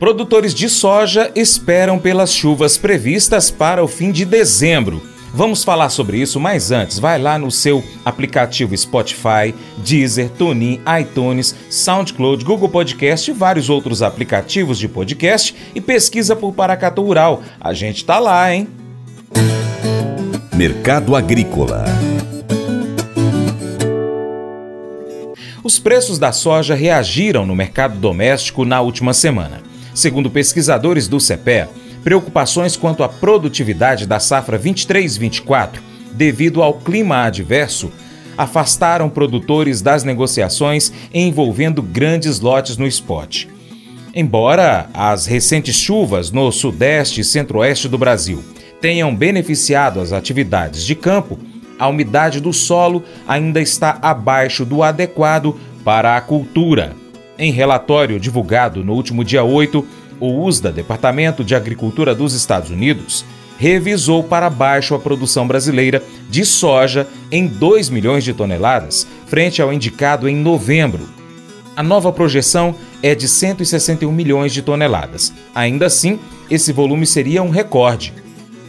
Produtores de soja esperam pelas chuvas previstas para o fim de dezembro. Vamos falar sobre isso, mas antes, vai lá no seu aplicativo Spotify, Deezer, TuneIn, iTunes, SoundCloud, Google Podcast e vários outros aplicativos de podcast e pesquisa por Paracatu Rural. A gente tá lá, hein? Mercado Agrícola Os preços da soja reagiram no mercado doméstico na última semana. Segundo pesquisadores do CEPE, preocupações quanto à produtividade da safra 23-24, devido ao clima adverso, afastaram produtores das negociações envolvendo grandes lotes no spot. Embora as recentes chuvas no sudeste e centro-oeste do Brasil tenham beneficiado as atividades de campo, a umidade do solo ainda está abaixo do adequado para a cultura. Em relatório divulgado no último dia 8, o USDA, Departamento de Agricultura dos Estados Unidos, revisou para baixo a produção brasileira de soja em 2 milhões de toneladas, frente ao indicado em novembro. A nova projeção é de 161 milhões de toneladas. Ainda assim, esse volume seria um recorde.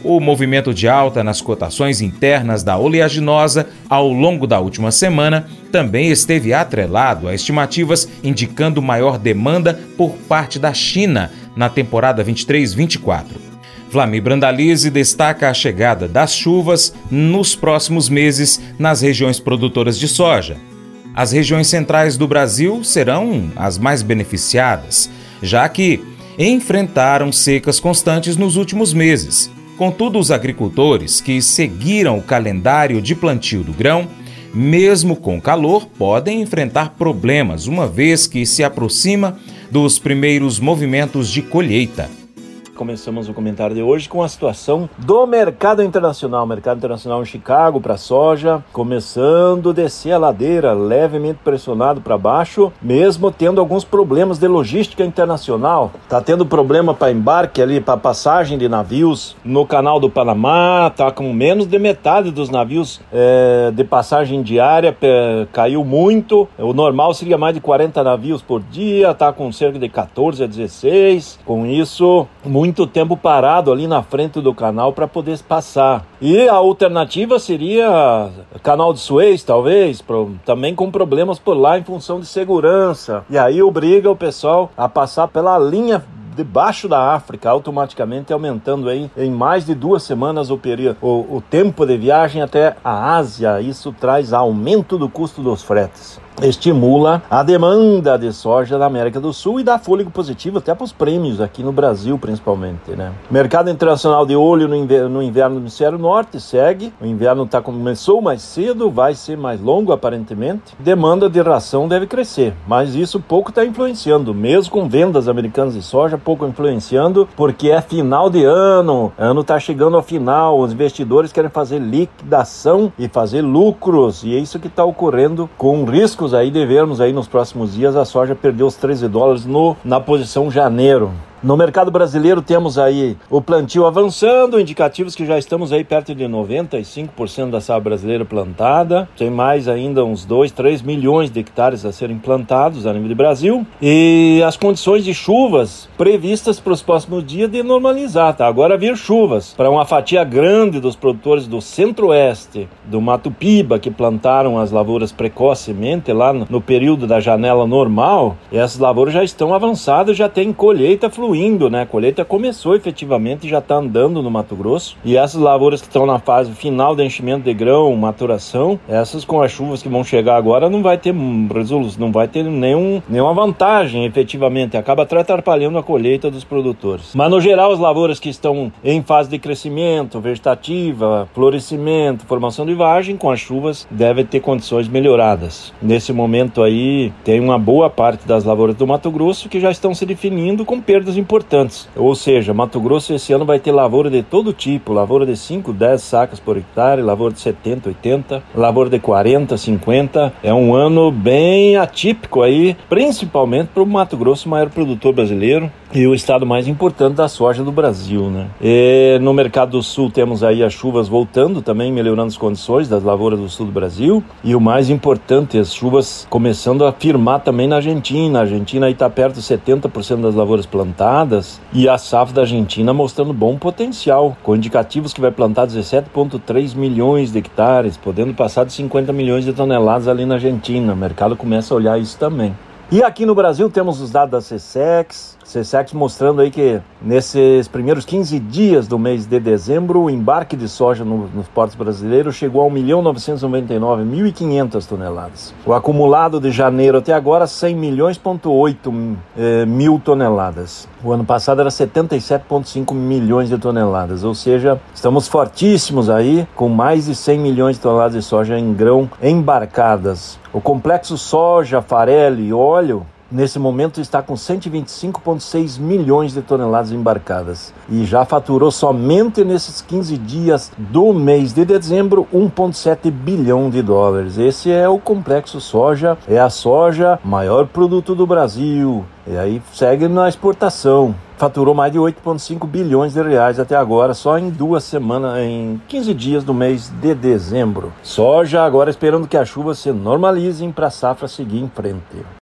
O movimento de alta nas cotações internas da oleaginosa ao longo da última semana também esteve atrelado a estimativas indicando maior demanda por parte da China na temporada 23-24. Vlamir Brandalize destaca a chegada das chuvas nos próximos meses nas regiões produtoras de soja. As regiões centrais do Brasil serão as mais beneficiadas, já que enfrentaram secas constantes nos últimos meses. Contudo, os agricultores que seguiram o calendário de plantio do grão, mesmo com calor, podem enfrentar problemas, uma vez que se aproxima dos primeiros movimentos de colheita. Começamos o comentário de hoje com a situação do mercado internacional. Mercado internacional em Chicago para soja, começando a descer a ladeira, levemente pressionado para baixo, mesmo tendo alguns problemas de logística internacional. Tá tendo problema para embarque ali, para passagem de navios no canal do Panamá, tá com menos de metade dos navios é, de passagem diária, caiu muito. O normal seria mais de 40 navios por dia, tá com cerca de 14 a 16. Com isso, muito tempo parado ali na frente do canal para poder passar. E a alternativa seria canal de Suez, talvez, também com problemas por lá em função de segurança. E aí obriga o pessoal a passar pela linha debaixo da África, automaticamente aumentando aí em mais de duas semanas o, período, o, o tempo de viagem até a Ásia. Isso traz aumento do custo dos fretes estimula a demanda de soja da América do Sul e dá fôlego positivo até para os prêmios aqui no Brasil, principalmente. Né? Mercado internacional de olho no inverno, no inverno do hemisfério norte segue. O inverno tá, começou mais cedo, vai ser mais longo aparentemente. Demanda de ração deve crescer, mas isso pouco está influenciando, mesmo com vendas americanas de soja, pouco influenciando, porque é final de ano, ano está chegando ao final, os investidores querem fazer liquidação e fazer lucros, e é isso que está ocorrendo com risco riscos aí de vermos aí nos próximos dias a soja perder os 13 dólares no, na posição janeiro. No mercado brasileiro temos aí o plantio avançando, indicativos que já estamos aí perto de 95% da safra brasileira plantada. Tem mais ainda uns 2, 3 milhões de hectares a serem plantados a nível de Brasil. E as condições de chuvas previstas para os próximos dias de normalizar, tá? Agora vir chuvas para uma fatia grande dos produtores do centro-oeste, do Mato Piba, que plantaram as lavouras precocemente lá no período da janela normal. Essas lavouras já estão avançadas, já tem colheita fluindo fluindo, né? A colheita começou efetivamente e já está andando no Mato Grosso. E essas lavouras que estão na fase final de enchimento de grão, maturação, essas com as chuvas que vão chegar agora não vai ter resolução, não vai ter nenhum, nenhuma vantagem efetivamente. Acaba atrapalhando a colheita dos produtores. Mas no geral, as lavouras que estão em fase de crescimento, vegetativa, florescimento, formação de vagem, com as chuvas devem ter condições melhoradas. Nesse momento aí, tem uma boa parte das lavouras do Mato Grosso que já estão se definindo com perdas importantes. Ou seja, Mato Grosso esse ano vai ter lavoura de todo tipo, lavoura de 5, 10 sacas por hectare, lavoura de 70, 80, lavoura de 40, 50. É um ano bem atípico aí, principalmente para o Mato Grosso, maior produtor brasileiro e o estado mais importante da soja do Brasil, né? E no mercado do sul temos aí as chuvas voltando também, melhorando as condições das lavouras do sul do Brasil. E o mais importante, as chuvas começando a firmar também na Argentina. A Argentina aí está perto de 70% das lavouras plantadas toneladas e a safra da Argentina mostrando bom potencial, com indicativos que vai plantar 17,3 milhões de hectares, podendo passar de 50 milhões de toneladas ali na Argentina. O mercado começa a olhar isso também. E aqui no Brasil temos os dados da CSEX, CSEX mostrando aí que nesses primeiros 15 dias do mês de dezembro, o embarque de soja no, nos portos brasileiros chegou a 1.999.500 toneladas. O acumulado de janeiro até agora, 100 milhões,8 eh, mil toneladas. O ano passado era 77,5 milhões de toneladas, ou seja, estamos fortíssimos aí, com mais de 100 milhões de toneladas de soja em grão embarcadas. O complexo soja, farelo e óleo nesse momento está com 125,6 milhões de toneladas embarcadas e já faturou somente nesses 15 dias do mês de dezembro 1,7 bilhão de dólares. Esse é o complexo soja, é a soja maior produto do Brasil. E aí segue na exportação. Faturou mais de 8,5 bilhões de reais até agora, só em duas semanas, em 15 dias do mês de dezembro. Soja agora esperando que as chuvas se normalizem para a safra seguir em frente.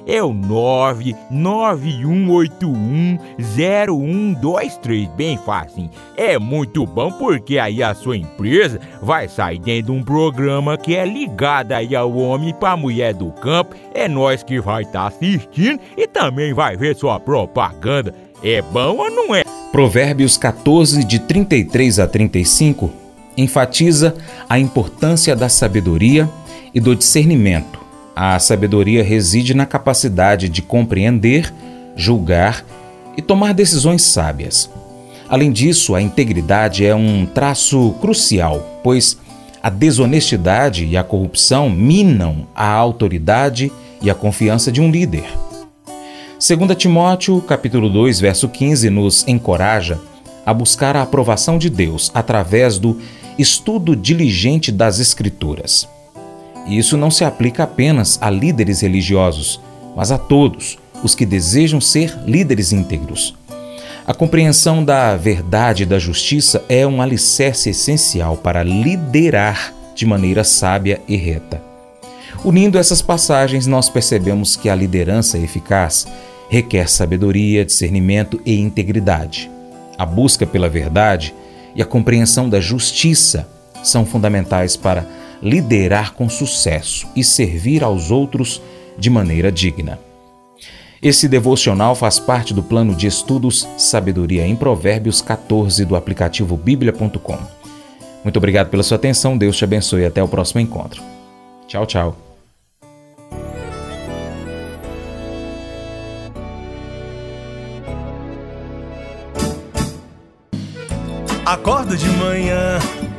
é o 991810123, bem fácil. É muito bom porque aí a sua empresa vai sair dentro de um programa que é ligado aí ao homem para mulher do campo. É nós que vai estar tá assistindo e também vai ver sua propaganda. É bom ou não é? Provérbios 14, de 33 a 35, enfatiza a importância da sabedoria e do discernimento. A sabedoria reside na capacidade de compreender, julgar e tomar decisões sábias. Além disso, a integridade é um traço crucial, pois a desonestidade e a corrupção minam a autoridade e a confiança de um líder. 2 Timóteo, capítulo 2, verso 15, nos encoraja a buscar a aprovação de Deus através do estudo diligente das Escrituras. E isso não se aplica apenas a líderes religiosos, mas a todos os que desejam ser líderes íntegros. A compreensão da verdade e da justiça é um alicerce essencial para liderar de maneira sábia e reta. Unindo essas passagens, nós percebemos que a liderança eficaz requer sabedoria, discernimento e integridade. A busca pela verdade e a compreensão da justiça são fundamentais para liderar com sucesso e servir aos outros de maneira digna. Esse devocional faz parte do plano de estudos Sabedoria em Provérbios 14 do aplicativo bíblia.com. Muito obrigado pela sua atenção, Deus te abençoe e até o próximo encontro. Tchau, tchau. Acordo de manhã